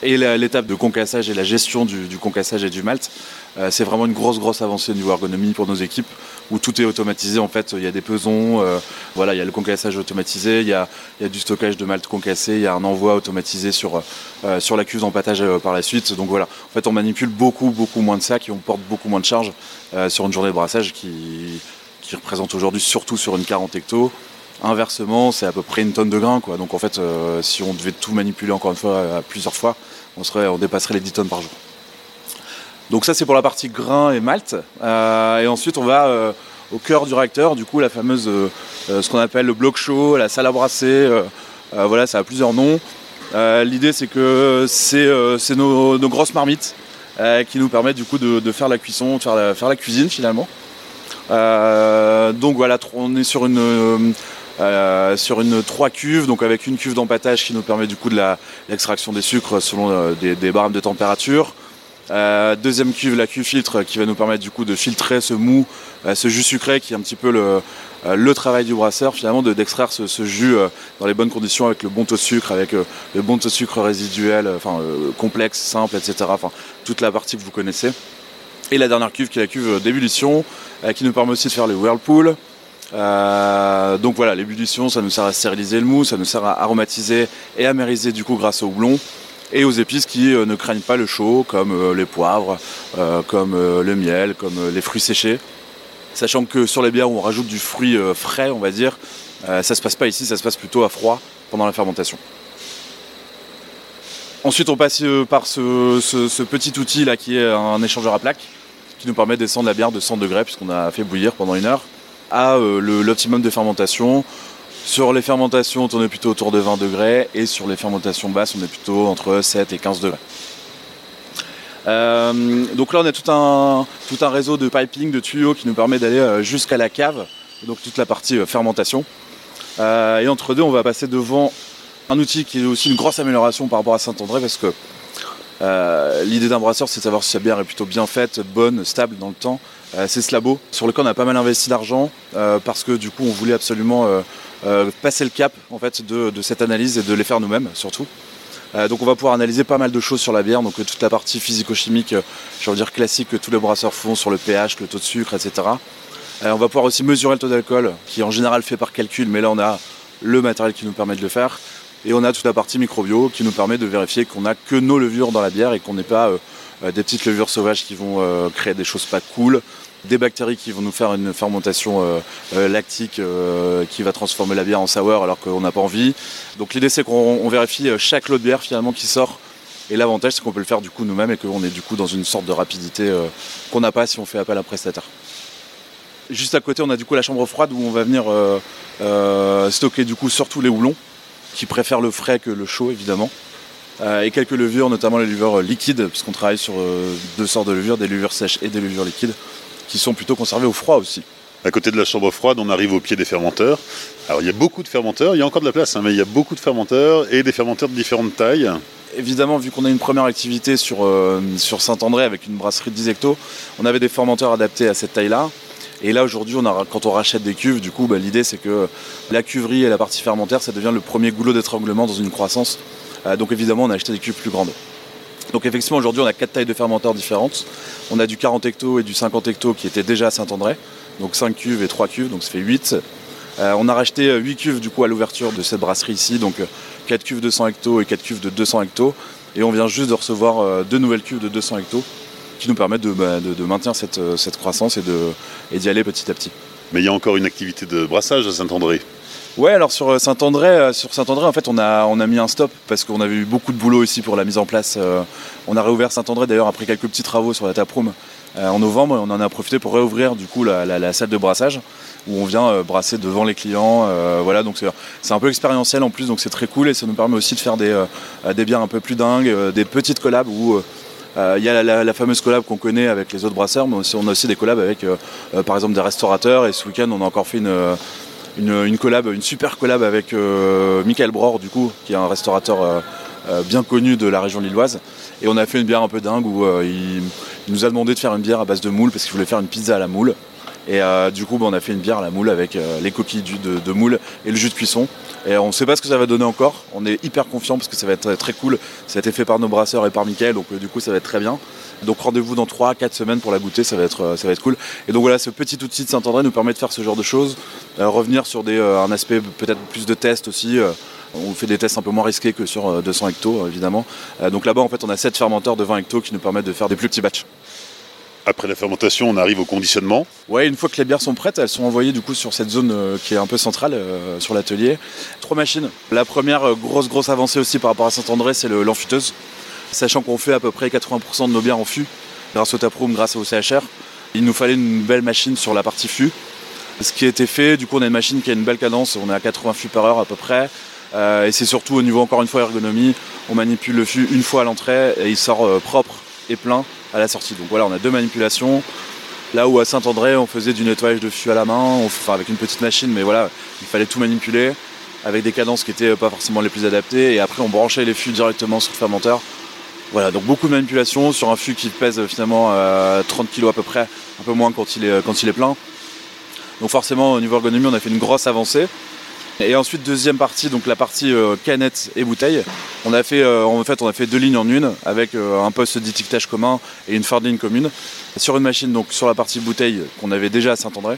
Et l'étape de concassage et la gestion du, concassage et du malt, euh, c'est vraiment une grosse, grosse avancée au niveau ergonomie pour nos équipes, où tout est automatisé. En fait, il y a des pesons, euh, voilà, il y a le concassage automatisé, il y a, du stockage de malt concassé, il y a un envoi automatisé sur, euh, la cuve d'empattage par la suite. Donc voilà, en fait, on manipule beaucoup, beaucoup moins de sacs et on porte beaucoup moins de charges sur une journée de brassage qui, qui représente aujourd'hui surtout sur une 40 hectos. Inversement, c'est à peu près une tonne de grains. Quoi. Donc en fait, euh, si on devait tout manipuler encore une fois plusieurs fois, on, serait, on dépasserait les 10 tonnes par jour. Donc ça c'est pour la partie grain et malt. et ensuite on va au cœur du réacteur, du coup la fameuse, ce qu'on appelle le bloc chaud, la salle à brasser, voilà ça a plusieurs noms. L'idée c'est que c'est nos, grosses marmites qui nous permettent du coup de, faire la cuisson, de faire la cuisine finalement. Euh, donc voilà, on est sur une euh, sur une 3 cuves, donc avec une cuve d'empattage qui nous permet du coup de l'extraction des sucres selon euh, des, des, de température. deuxième cuve, la cuve filtre, qui va nous permettre du coup de filtrer ce mou, ce jus sucré qui est un petit peu le, le travail du brasseur finalement, d'extraire ce, jus dans les bonnes conditions avec le bon taux de sucre, avec le bon taux de sucre résiduel, enfin complexe, simple, etc. Enfin toute la partie que vous connaissez. Et la dernière cuve qui est la cuve d'ébullition, euh, qui nous permet aussi de faire le whirlpool. Euh, donc voilà, l'ébullition, ça nous sert à stériliser le mou, ça nous sert à aromatiser et amériser du coup grâce au houblon et aux épices qui euh, ne craignent pas le chaud, comme les poivres, comme le miel, comme les fruits séchés. Sachant que sur les bières où on rajoute du fruit frais, on va dire, ça se passe pas ici, ça se passe plutôt à froid pendant la fermentation. Ensuite, on passe par ce petit outil là qui est un échangeur à plaques qui nous permet de descendre la bière de 100 degrés puisqu'on a fait bouillir pendant une heure à euh, l'optimum de fermentation. Sur les fermentations, on est plutôt autour de 20 degrés et sur les fermentations basses, on est plutôt entre 7 et 15 degrés. Euh, donc là, on a tout un, tout un réseau de piping, de tuyaux qui nous permet d'aller euh, jusqu'à la cave, donc toute la partie fermentation. et entre deux, on va passer devant un outil qui est aussi une grosse amélioration par rapport à Saint-André parce que euh, l'idée d'un brasseur, c'est de savoir si sa bière est plutôt bien faite, bonne, stable dans le temps. Euh, c'est Slabo, sur lequel on a pas mal investi d'argent euh, parce que du coup, on voulait absolument passer le cap en fait de, cette analyse et de les faire nous-mêmes surtout. donc, on va pouvoir analyser pas mal de choses sur la bière, donc toute la partie physico-chimique, je veux dire classique que tous les brasseurs font sur le pH, le taux de sucre, etc. on va pouvoir aussi mesurer le taux d'alcool, qui en général fait par calcul, mais là, on a le matériel qui nous permet de le faire. Et on a toute la partie microbio qui nous permet de vérifier qu'on n'a que nos levures dans la bière et qu'on n'est pas euh, euh, des petites levures sauvages qui vont euh, créer des choses pas cool, des bactéries qui vont nous faire une fermentation lactique qui va transformer la bière en sour alors qu'on n'a pas envie. Donc l'idée c'est qu'on vérifie chaque lot de bière finalement qui sort. Et l'avantage c'est qu'on peut le faire du coup nous-mêmes et qu'on est du coup dans une sorte de rapidité qu'on n'a pas si on fait appel à prestataire. Juste à côté on a du coup la chambre froide où on va venir stocker du coup surtout les houblons qui préfèrent le frais que le chaud évidemment. Euh, et quelques levures, notamment les levures liquides, puisqu'on travaille sur euh, deux sortes de levures, des levures sèches et des levures liquides, qui sont plutôt conservées au froid aussi. À côté de la chambre froide, on arrive au pied des fermenteurs. Alors il y a beaucoup de fermenteurs, il y a encore de la place, hein, mais il y a beaucoup de fermenteurs et des fermenteurs de différentes tailles. Évidemment, vu qu'on a une première activité sur, euh, sur Saint-André avec une brasserie de 10 hectos, on avait des fermenteurs adaptés à cette taille-là. Et là aujourd'hui, quand on rachète des cuves, du coup, bah, l'idée c'est que la cuverie et la partie fermentaire, ça devient le premier goulot d'étranglement dans une croissance. Euh, donc évidemment, on a acheté des cuves plus grandes. Donc effectivement, aujourd'hui, on a quatre tailles de fermenteurs différentes. On a du 40 hecto et du 50 hecto qui étaient déjà à Saint-André. Donc 5 cuves et 3 cuves, donc ça fait 8. Euh, on a racheté 8 cuves du coup à l'ouverture de cette brasserie ici, donc 4 cuves de 100 hecto et 4 cuves de 200 hecto. Et on vient juste de recevoir euh, deux nouvelles cuves de 200 hecto qui nous permettent de, bah, maintenir euh, cette, croissance et d'y aller petit à petit. Mais il y a encore une activité de brassage à Saint-André Ouais, alors sur euh, Saint-André, euh, sur Saint-André, en fait, on a, on a mis un stop parce qu'on avait eu beaucoup de boulot ici pour la mise en place. on a réouvert Saint-André d'ailleurs après quelques petits travaux sur la taproom en novembre. On en a profité pour réouvrir du coup la, salle de brassage où on vient brasser devant les clients. voilà, donc c'est un peu expérientiel en plus, donc c'est très cool et ça nous permet aussi de faire des, des bières un peu plus dingues, des petites collabs où euh, il y a la, fameuse collab qu'on connaît avec les autres brasseurs, mais on a aussi des collabs avec euh, euh, par exemple des restaurateurs. Et ce week-end, on a encore fait une, une, collab, une super collab avec Michael Bror, du coup, qui est un restaurateur bien connu de la région lilloise. Et on a fait une bière un peu dingue où il, nous a demandé de faire une bière à base de moule parce qu'il voulait faire une pizza à la moule. Et du coup, bah, on a fait une bière à la moule avec les coquilles de, moule et le jus de cuisson. Et on ne sait pas ce que ça va donner encore. On est hyper confiant parce que ça va être très cool. Ça a été fait par nos brasseurs et par Mickaël, donc euh, du coup ça va être très bien. Donc rendez-vous dans 3-4 semaines pour la goûter, ça va, être, euh, cool. Et donc voilà, ce petit outil de Saint-André nous permet de faire ce genre de choses, euh, revenir sur un aspect peut-être plus de tests aussi. on fait des tests un peu moins risqués que sur 200 hectos, évidemment. donc là-bas, en fait, on a 7 fermenteurs de 20 hectos qui nous permettent de faire des plus petits batchs. Après la fermentation, on arrive au conditionnement. Ouais, une fois que les bières sont prêtes, elles sont envoyées du coup sur cette zone euh, qui est un peu centrale euh, sur l'atelier. Trois machines. La première euh, grosse grosse avancée aussi par rapport à Saint-André, c'est l'enfuteuse. Sachant qu'on fait à peu près 80% de nos bières en fût. grâce au taproom, grâce au CHR. Il nous fallait une belle machine sur la partie fût. Ce qui a été fait, du coup on a une machine qui a une belle cadence, on est à 80 fûts par heure à peu près. et c'est surtout au niveau encore une fois ergonomie, on manipule le fût une fois à l'entrée et il sort propre et plein à la sortie. Donc voilà, on a deux manipulations. Là où à Saint-André, on faisait du nettoyage de fût à la main, avec une petite machine, mais voilà, il fallait tout manipuler avec des cadences qui n'étaient pas forcément les plus adaptées. Et après, on branchait les fûts directement sur le fermenteur. Voilà, donc beaucoup de manipulations sur un fût qui pèse finalement 30 kg à peu près, un peu moins quand il est, quand il est plein. Donc forcément, au niveau ergonomie, on a fait une grosse avancée. Et ensuite, deuxième partie, donc la partie euh, canette et bouteille. On a fait, euh, en fait, on a fait deux lignes en une avec euh, un poste d'étiquetage commun et une fin de ligne commune sur une machine, donc sur la partie bouteille qu'on avait déjà à Saint-André,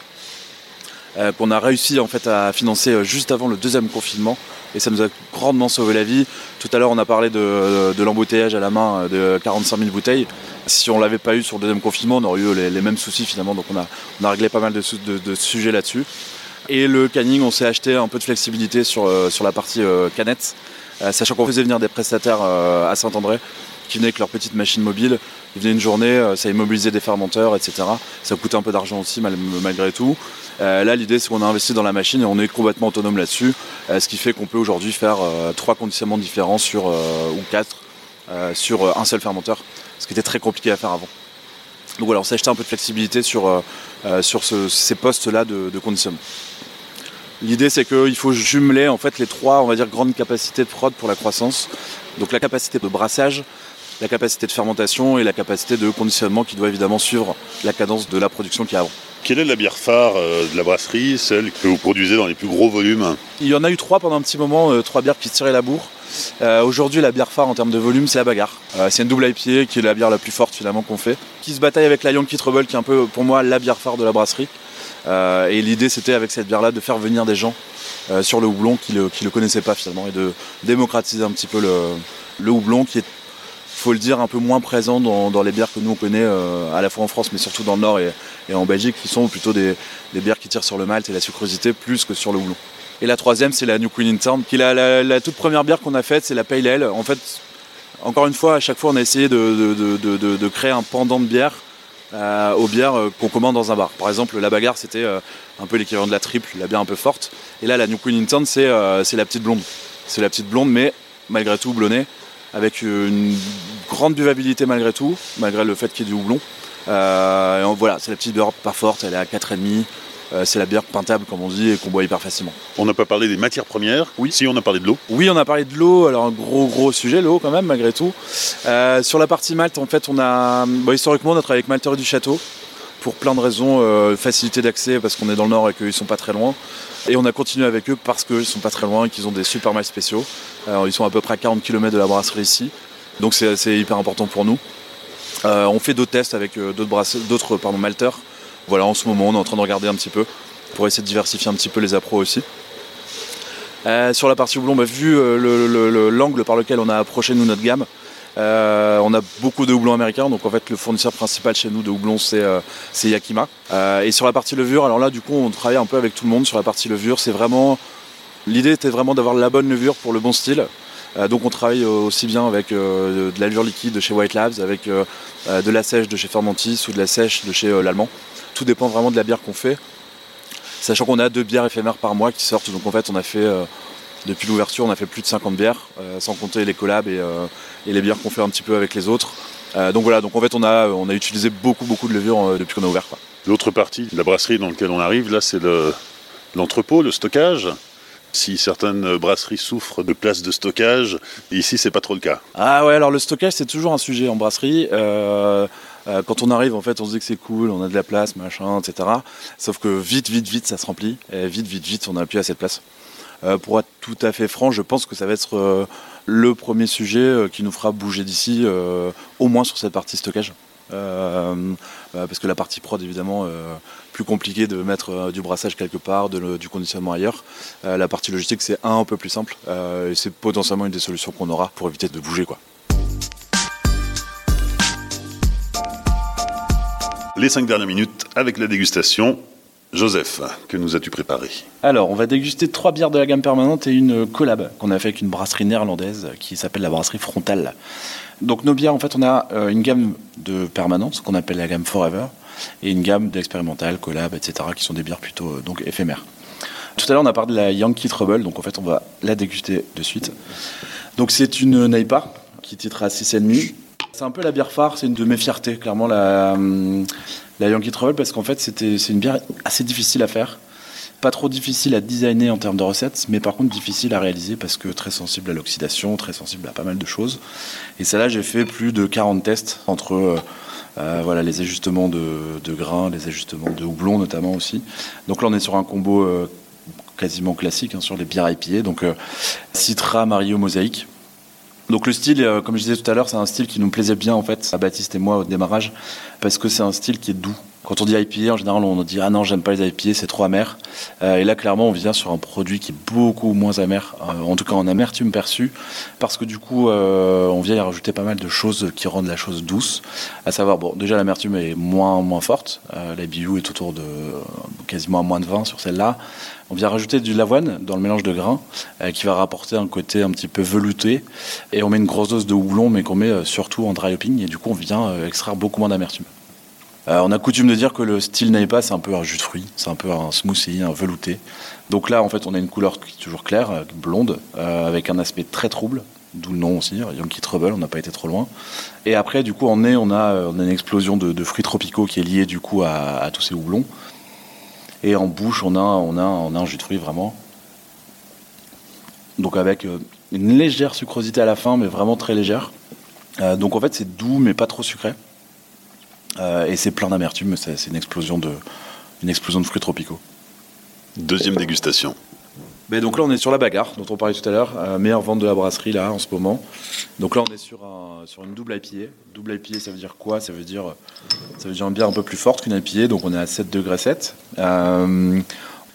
qu'on a réussi en fait à financer juste avant le deuxième confinement. Et ça nous a grandement sauvé la vie. Tout à l'heure, on a parlé de, l'embouteillage à la main de 45 000 bouteilles. Si on l'avait pas eu sur le deuxième confinement, on aurait eu les, mêmes soucis finalement. Donc on a, on a réglé pas mal de, de sujets là-dessus. Et le canning, on s'est acheté un peu de flexibilité sur, euh, sur la partie euh, canette, euh, sachant qu'on faisait venir des prestataires à Saint-André qui venaient avec leur petite machine mobile. Ils venaient une journée, ça immobilisait des fermenteurs, etc. Ça coûtait un peu d'argent aussi malgré tout. là, l'idée, c'est qu'on a investi dans la machine et on est complètement autonome là-dessus, ce qui fait qu'on peut aujourd'hui faire trois conditionnements différents sur, ou quatre sur un seul fermenteur, ce qui était très compliqué à faire avant. Donc voilà, on s'est acheté un peu de flexibilité sur, sur ces postes-là de conditionnement. L'idée c'est qu'il faut jumeler en fait les trois, on va dire, grandes capacités de prod pour la croissance. Donc la capacité de brassage, la capacité de fermentation et la capacité de conditionnement qui doit évidemment suivre la cadence de la production qui a avant. Quelle est la bière phare euh, de la brasserie, celle que vous produisez dans les plus gros volumes? Il y en a eu trois pendant un petit moment, euh, trois bières qui tiraient la bourre. Euh, aujourd'hui, la bière phare en termes de volume, c'est la bagarre. c'est une double IPA qui est la bière la plus forte finalement qu'on fait, qui se bataille avec la Yankee Trouble, qui est un peu pour moi la bière phare de la brasserie. Euh, et l'idée c'était avec cette bière-là de faire venir des gens euh, sur le houblon qui ne le, connaissaient pas finalement et de démocratiser un petit peu le, houblon qui est faut le dire, un peu moins présent dans, les bières que nous on connaît euh, à la fois en France mais surtout dans le Nord et, en Belgique qui sont plutôt des, bières qui tirent sur le malt et la sucrosité plus que sur le houblon. Et la troisième c'est la New Queen in qui est la, toute première bière qu'on a faite, c'est la Pale Ale. En fait, encore une fois, à chaque fois on a essayé de créer un pendant de bière euh, aux bières euh, qu'on commande dans un bar. Par exemple, la bagarre, c'était euh, un peu l'équivalent de la triple, la bière un peu forte. Et là, la New Queen Intern, c'est la petite blonde. C'est la petite blonde, mais malgré tout blonnée, avec une grande buvabilité malgré tout, malgré le fait qu'il y ait du houblon. voilà, c'est la petite bière pas forte, elle est à 4,5. Euh, c'est la bière peintable, comme on dit, et qu'on boit hyper facilement. On n'a pas parlé des matières premières Oui. Si, on a parlé de l'eau Oui, on a parlé de l'eau. Alors, un gros, gros sujet, l'eau, quand même, malgré tout. Euh, sur la partie malte, en fait, on a. historiquement, on a travaillé avec Malterie du Château pour plein de raisons, euh, facilité d'accès parce qu'on est dans le nord et qu'ils sont pas très loin. Et on a continué avec eux parce qu'ils sont pas très loin et qu'ils ont des super maltes spéciaux. ils sont à peu près à 40 km de la brasserie ici. Donc c'est hyper important pour nous. on fait d'autres tests avec d'autres d'autres malteurs voilà, en ce moment, on est en train de regarder un petit peu pour essayer de diversifier un petit peu les appros aussi. Euh, sur la partie houblon, bah, vu euh, l'angle par lequel on a approché nous notre gamme, euh, on a beaucoup de houblons américains, donc en fait le fournisseur principal chez nous de houblon c'est Yakima. et sur la partie levure, alors là du coup on travaille un peu avec tout le monde sur la partie levure. C'est vraiment l'idée était vraiment d'avoir la bonne levure pour le bon style. donc on travaille aussi bien avec de la levure liquide de chez White Labs, avec de la sèche de chez Fermentis ou de la sèche de chez l'Allemand tout dépend vraiment de la bière qu'on fait. Sachant qu'on a deux bières éphémères par mois qui sortent, donc en fait on a fait euh, depuis l'ouverture on a fait plus de 50 bières, euh, sans compter les collabs euh, et, les bières qu'on fait un petit peu avec les autres. donc voilà, donc en fait on a, on a utilisé beaucoup beaucoup de levure depuis qu'on a ouvert. L'autre partie de la brasserie dans laquelle on arrive, là c'est l'entrepôt, le, stockage. Si certaines brasseries souffrent de place de stockage, ici c'est pas trop le cas. Ah ouais, alors le stockage c'est toujours un sujet en brasserie. Euh, quand on arrive, en fait, on se dit que c'est cool, on a de la place, machin, etc. Sauf que vite, vite, vite, ça se remplit. Et vite, vite, vite, on n'a plus assez de place. Euh, pour être tout à fait franc, je pense que ça va être euh, le premier sujet qui nous fera bouger d'ici, au moins sur cette partie stockage. parce que la partie prod, évidemment, plus compliqué de mettre du brassage quelque part, du conditionnement ailleurs. la partie logistique, c'est un, peu plus simple. et c'est potentiellement une des solutions qu'on aura pour éviter de bouger. quoi. Les cinq dernières minutes avec la dégustation. Joseph, que nous as-tu préparé Alors, on va déguster trois bières de la gamme permanente et une collab qu'on a fait avec une brasserie néerlandaise qui s'appelle la brasserie Frontal. Donc, nos bières, en fait, on a euh, une gamme de permanente qu'on appelle la gamme Forever et une gamme d'expérimental, collab, etc., qui sont des bières plutôt euh, donc éphémères. Tout à l'heure, on a parlé de la Yankee Trouble, donc en fait, on va la déguster de suite. Donc, c'est une Naipa qui titre à 6,5. C'est un peu la bière phare, c'est une de mes fiertés, clairement, la, la Yankee Trouble, parce qu'en fait, c'est une bière assez difficile à faire. Pas trop difficile à designer en termes de recettes, mais par contre difficile à réaliser parce que très sensible à l'oxydation, très sensible à pas mal de choses. Et celle-là, j'ai fait plus de 40 tests entre euh, euh, voilà, les ajustements de, de grains, les ajustements de houblon notamment aussi. Donc là, on est sur un combo euh, quasiment classique hein, sur les bières IPA. Donc Citra, Mario, Mosaïque. Donc le style, euh, comme je disais tout à l'heure, c'est un style qui nous plaisait bien en fait, à Baptiste et moi au démarrage, parce que c'est un style qui est doux. Quand on dit IPA, en général, on dit ah non, j'aime pas les IPA, c'est trop amer. Euh, et là, clairement, on vient sur un produit qui est beaucoup moins amer, euh, en tout cas en amertume perçue, parce que du coup, euh, on vient y rajouter pas mal de choses qui rendent la chose douce. À savoir, bon, déjà l'amertume est moins moins forte. Euh, la BU est autour de quasiment à moins de 20 sur celle-là. On vient rajouter de l'avoine dans le mélange de grains, euh, qui va rapporter un côté un petit peu velouté. Et on met une grosse dose de houblon, mais qu'on met euh, surtout en dry hopping. Et du coup, on vient euh, extraire beaucoup moins d'amertume. On a coutume de dire que le style Naipa, c'est un peu un jus de fruits, c'est un peu un smoothie, un velouté. Donc là, en fait, on a une couleur qui est toujours claire, blonde, avec un aspect très trouble, d'où le nom aussi, Yankee Trouble, on n'a pas été trop loin. Et après, du coup, en nez, on a, une explosion de, de fruits tropicaux qui est liée du coup à, à tous ces houblons. Et en bouche, on a, on a, on a un jus de fruits vraiment. Donc avec euh, une légère sucrosité à la fin, mais vraiment très légère. Euh, donc en fait, c'est doux, mais pas trop sucré. Euh, et c'est plein d'amertume, c'est c'est une explosion de, une explosion de fruits tropicaux. Deuxième dégustation. Donc là, on est sur la bagarre dont on parlait tout à l'heure, euh, meilleure vente de la brasserie là en ce moment. Donc là, on est sur, un, sur une double IPA. Double IPA, ça veut dire quoi? Ça veut dire ça veut dire une bière un peu plus forte qu'une IPA. Donc on est à 7 degrés 7. Euh,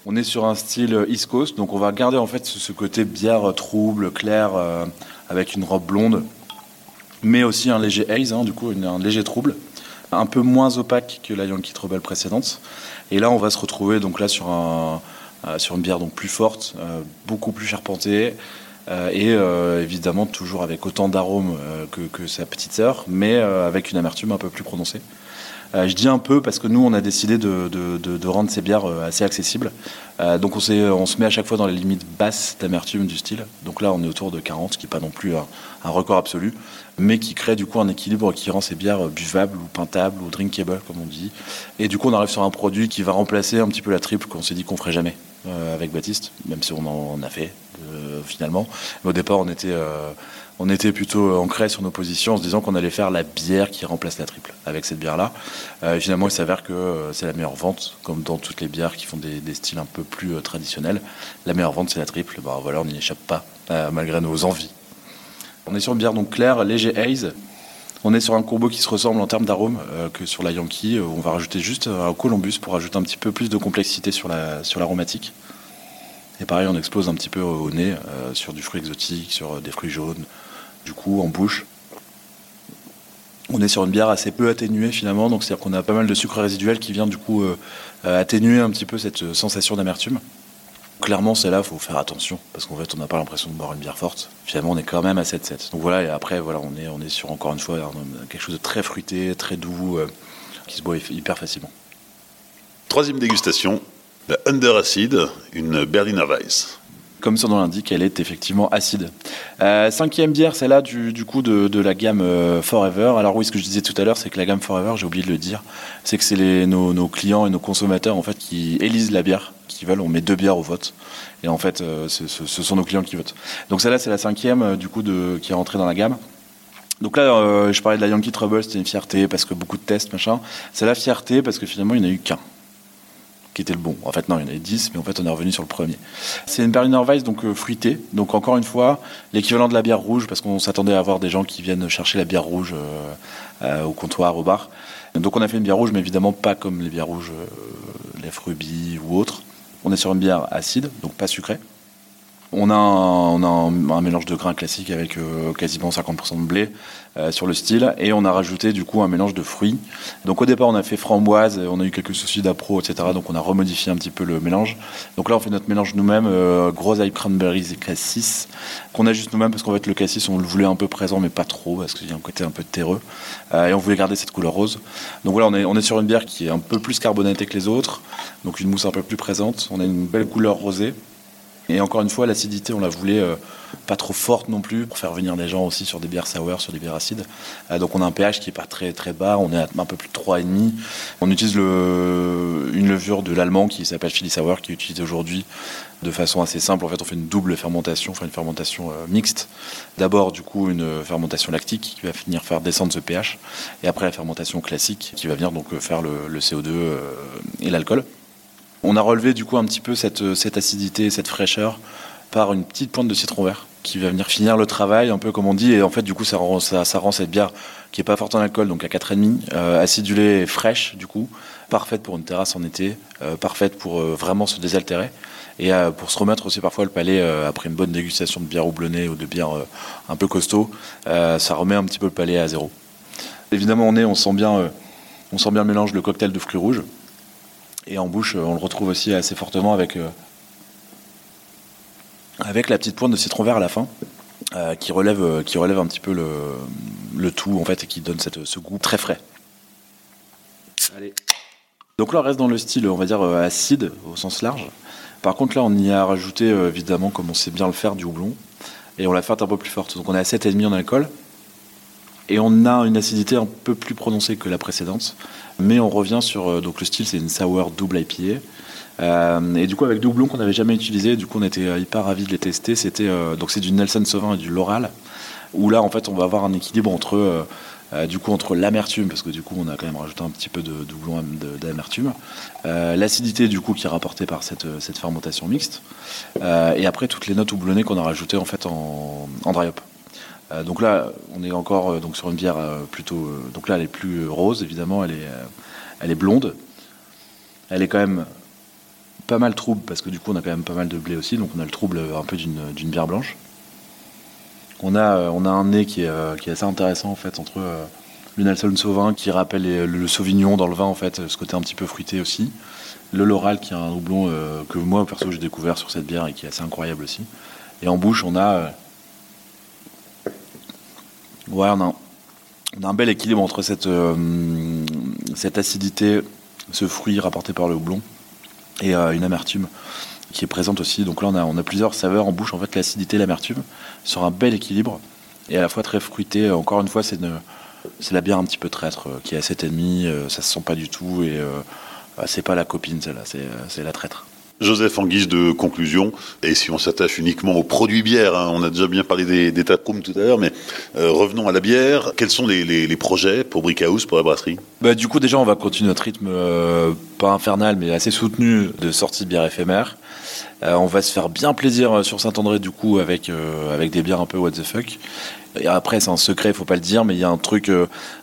on est sur un style East Coast, donc on va garder en fait ce, côté bière trouble, claire, euh, avec une robe blonde, mais aussi un léger haze, hein, du coup un léger trouble, un peu moins opaque que la Yankee Trouble précédente. Et là, on va se retrouver donc là sur un euh, sur une bière donc plus forte, euh, beaucoup plus charpentée. euh, et euh, évidemment toujours avec autant d'arômes euh, que, sa petite sœur, mais euh, avec une amertume un peu plus prononcée. Euh, je dis un peu parce que nous, on a décidé de, rendre ces bières euh, assez accessibles. Euh, donc on, se met à chaque fois dans les limites basses d'amertume du style. Donc là, on est autour de 40, ce qui n'est pas non plus un, un record absolu, mais qui crée du coup un équilibre qui rend ces bières euh, buvables ou pintables ou drinkable, comme on dit. Et du coup, on arrive sur un produit qui va remplacer un petit peu la triple qu'on s'est dit qu'on ferait jamais euh, avec Baptiste, même si on en a fait euh, finalement. Au départ, on était... euh, on était plutôt ancré sur nos positions en se disant qu'on allait faire la bière qui remplace la triple avec cette bière-là. Finalement, il s'avère que c'est la meilleure vente, comme dans toutes les bières qui font des, styles un peu plus traditionnels. La meilleure vente, c'est la triple. Bah, voilà, on n'y échappe pas, malgré nos envies. On est sur une bière donc claire, léger haze. On est sur un combo qui se ressemble en termes d'arôme euh, que sur la Yankee. Euh, on va rajouter juste un Columbus pour ajouter un petit peu plus de complexité sur la sur l'aromatique. Et pareil, on explose un petit peu au nez euh, sur du fruit exotique, sur euh, des fruits jaunes. Du coup, en bouche, on est sur une bière assez peu atténuée finalement. Donc, c'est-à-dire qu'on a pas mal de sucre résiduel qui vient du coup euh, euh, atténuer un petit peu cette euh, sensation d'amertume. Clairement, celle-là, il faut faire attention parce qu'en fait, on n'a pas l'impression de boire une bière forte. Finalement, on est quand même à 7,7. Donc voilà, et après, voilà, on est, on est sur encore une fois quelque chose de très fruité, très doux, euh, qui se boit hyper facilement. Troisième dégustation, la Under Acid, une Berliner Weiss. Comme son nom l'indique, elle est effectivement acide. Euh, cinquième bière, celle-là du, du coup de, de la gamme euh, Forever. Alors oui, ce que je disais tout à l'heure, c'est que la gamme Forever, j'ai oublié de le dire, c'est que c'est nos, nos clients et nos consommateurs en fait qui élisent la bière veulent. On met deux bières au vote, et en fait, euh, ce, sont nos clients qui votent. Donc celle-là, c'est la cinquième euh, du coup qui est rentrée dans la gamme. Donc là, euh, je parlais de la Yankee Trouble, c'était une fierté parce que beaucoup de tests, machin. C'est la fierté parce que finalement, il n'y en a eu qu'un qui était le bon. En fait, non, il y en avait 10, mais en fait, on est revenu sur le premier. C'est une Berliner Weiss, donc euh, fruitée. Donc, encore une fois, l'équivalent de la bière rouge, parce qu'on s'attendait à avoir des gens qui viennent chercher la bière rouge au comptoir, au bar. Donc, on a fait une bière rouge, mais évidemment pas comme les bières rouges, les Ruby ou autres. On est sur une bière acide, donc pas sucrée. On a un, a mélange de grains classique avec euh, quasiment 50% de blé euh, sur le style et on a rajouté du coup un mélange de fruits. Donc au départ on a fait framboise, on a eu quelques soucis d'appro, etc. Donc on a remodifié un petit peu le mélange. Donc là on fait notre mélange nous-mêmes, euh, gros ail cranberries et cassis, qu'on ajuste nous-mêmes parce qu'en fait le cassis on le voulait un peu présent mais pas trop parce qu'il y a un côté un peu terreux euh, et on voulait garder cette couleur rose. Donc voilà on est, on est sur une bière qui est un peu plus carbonatée que les autres, donc une mousse un peu plus présente. On a une belle couleur rosée. Et encore une fois, l'acidité, on la voulait euh, pas trop forte non plus pour faire venir les gens aussi sur des bières sour, sur des bières acides. Euh, donc on a un pH qui est pas très très bas, on est à un peu plus de 3,5. On utilise une levure de l'allemand qui s'appelle Philly Sour, qui est utilisée aujourd'hui de façon assez simple. En fait, on fait une double fermentation, enfin une fermentation euh, mixte. D'abord, du coup, une fermentation lactique qui va finir faire descendre ce pH, et après la fermentation classique qui va venir donc faire le, le CO2 euh, et l'alcool. On a relevé du coup un petit peu cette, cette acidité, cette fraîcheur par une petite pointe de citron vert qui va venir finir le travail, un peu comme on dit. Et en fait, du coup, ça rend, ça, cette bière qui est pas forte en alcool, donc à 4,5, euh, acidulée et fraîche, du coup, parfaite pour une terrasse en été, euh, parfaite pour euh, vraiment se désaltérer. Et euh, pour se remettre aussi parfois le palais euh, après une bonne dégustation de bière houblonnée ou de bière euh, un peu costaud, euh, ça remet un petit peu le palais à zéro. Évidemment, on est, on sent bien, euh, on sent bien le mélange, le cocktail de fruits rouges. Et en bouche, on le retrouve aussi assez fortement avec, euh, avec la petite pointe de citron vert à la fin, euh, qui, relève, euh, qui relève un petit peu le, le tout en fait et qui donne cette, ce goût très frais. Allez. Donc là, on reste dans le style, on va dire, euh, acide au sens large. Par contre, là, on y a rajouté, euh, évidemment, comme on sait bien le faire, du houblon. Et on l'a fait un peu plus forte. Donc on est à 7,5 en alcool. Et on a une acidité un peu plus prononcée que la précédente. Mais on revient sur. euh, donc le style, c'est une sour double IPA. Euh, et du coup, avec deux houblons qu'on n'avait jamais utilisés, du coup, on était hyper ravis de les tester. C'était euh, donc c'est du Nelson Sauvin et du Loral, où là, en fait, on va avoir un équilibre entre du coup entre l'amertume, parce que du coup, on a quand même rajouté un petit peu de, de houblon d'amertume, l'acidité du coup qui est rapportée par cette, cette fermentation mixte, et après toutes les notes houblonnées qu'on a rajoutées en fait en dry hop. Euh, donc là, on est encore euh, donc sur une bière euh, plutôt. donc là, elle est plus rose, évidemment, elle est, elle est blonde. Elle est quand même pas mal trouble parce que du coup, on a quand même pas mal de blé aussi, donc on a le trouble un peu d'une bière blanche. On a, on a un nez qui est, qui est assez intéressant en fait entre le Nelson Sauvin qui rappelle le Sauvignon dans le vin en fait, ce côté un petit peu fruité aussi. Le Loral qui est un houblon euh, que moi perso j'ai découvert sur cette bière et qui est assez incroyable aussi. Et en bouche, on a Ouais, on a, un bel équilibre entre cette, euh, cette acidité, ce fruit rapporté par le houblon, et euh, une amertume qui est présente aussi. Donc là, on a, plusieurs saveurs en bouche. En fait, l'acidité et l'amertume sur un bel équilibre, et à la fois très fruité. Encore une fois, c'est la bière un petit peu traître, euh, qui est à 7,5, euh, ça se sent pas du tout, et bah, c'est pas la copine, celle-là, c'est la traître. Joseph, en guise de conclusion, et si on s'attache uniquement aux produits bières, hein, on a déjà bien parlé des, des tout à l'heure, mais euh, revenons à la bière. Quels sont les, projets pour Brickhouse, pour la brasserie? Bah, du coup, déjà, on va continuer notre rythme, euh, pas infernal, mais assez soutenu de sortie de bières éphémères. Euh, on va se faire bien plaisir sur Saint-André, du coup, avec, avec des bières un peu what the fuck. Et après, c'est un secret, faut pas le dire, mais il y a un truc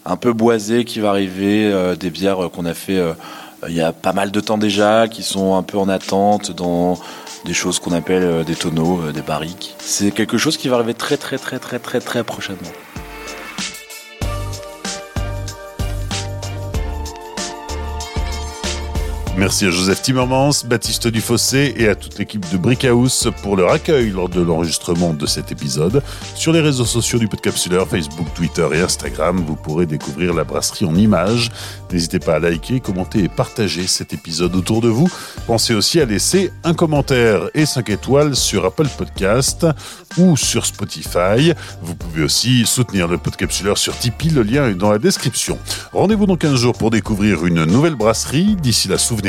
un peu boisé qui va arriver, des bières qu'on a fait il y a pas mal de temps déjà, qui sont un peu en attente dans des choses qu'on appelle euh, des tonneaux, euh, des barriques. C'est quelque chose qui va arriver très très très très très très prochainement. Merci à Joseph Timmermans, Baptiste Dufossé et à toute l'équipe de Brickhouse pour leur accueil lors de l'enregistrement de cet épisode. Sur les réseaux sociaux du Podcapsuleur, Facebook, Twitter et Instagram, vous pourrez découvrir la brasserie en images. N'hésitez pas à liker, commenter et partager cet épisode autour de vous. Pensez aussi à laisser un commentaire et 5 étoiles sur Apple Podcast ou sur Spotify. Vous pouvez aussi soutenir le Podcapsuleur sur Tipeee, le lien est dans la description. Rendez-vous dans 15 jours pour découvrir une nouvelle brasserie. D'ici là,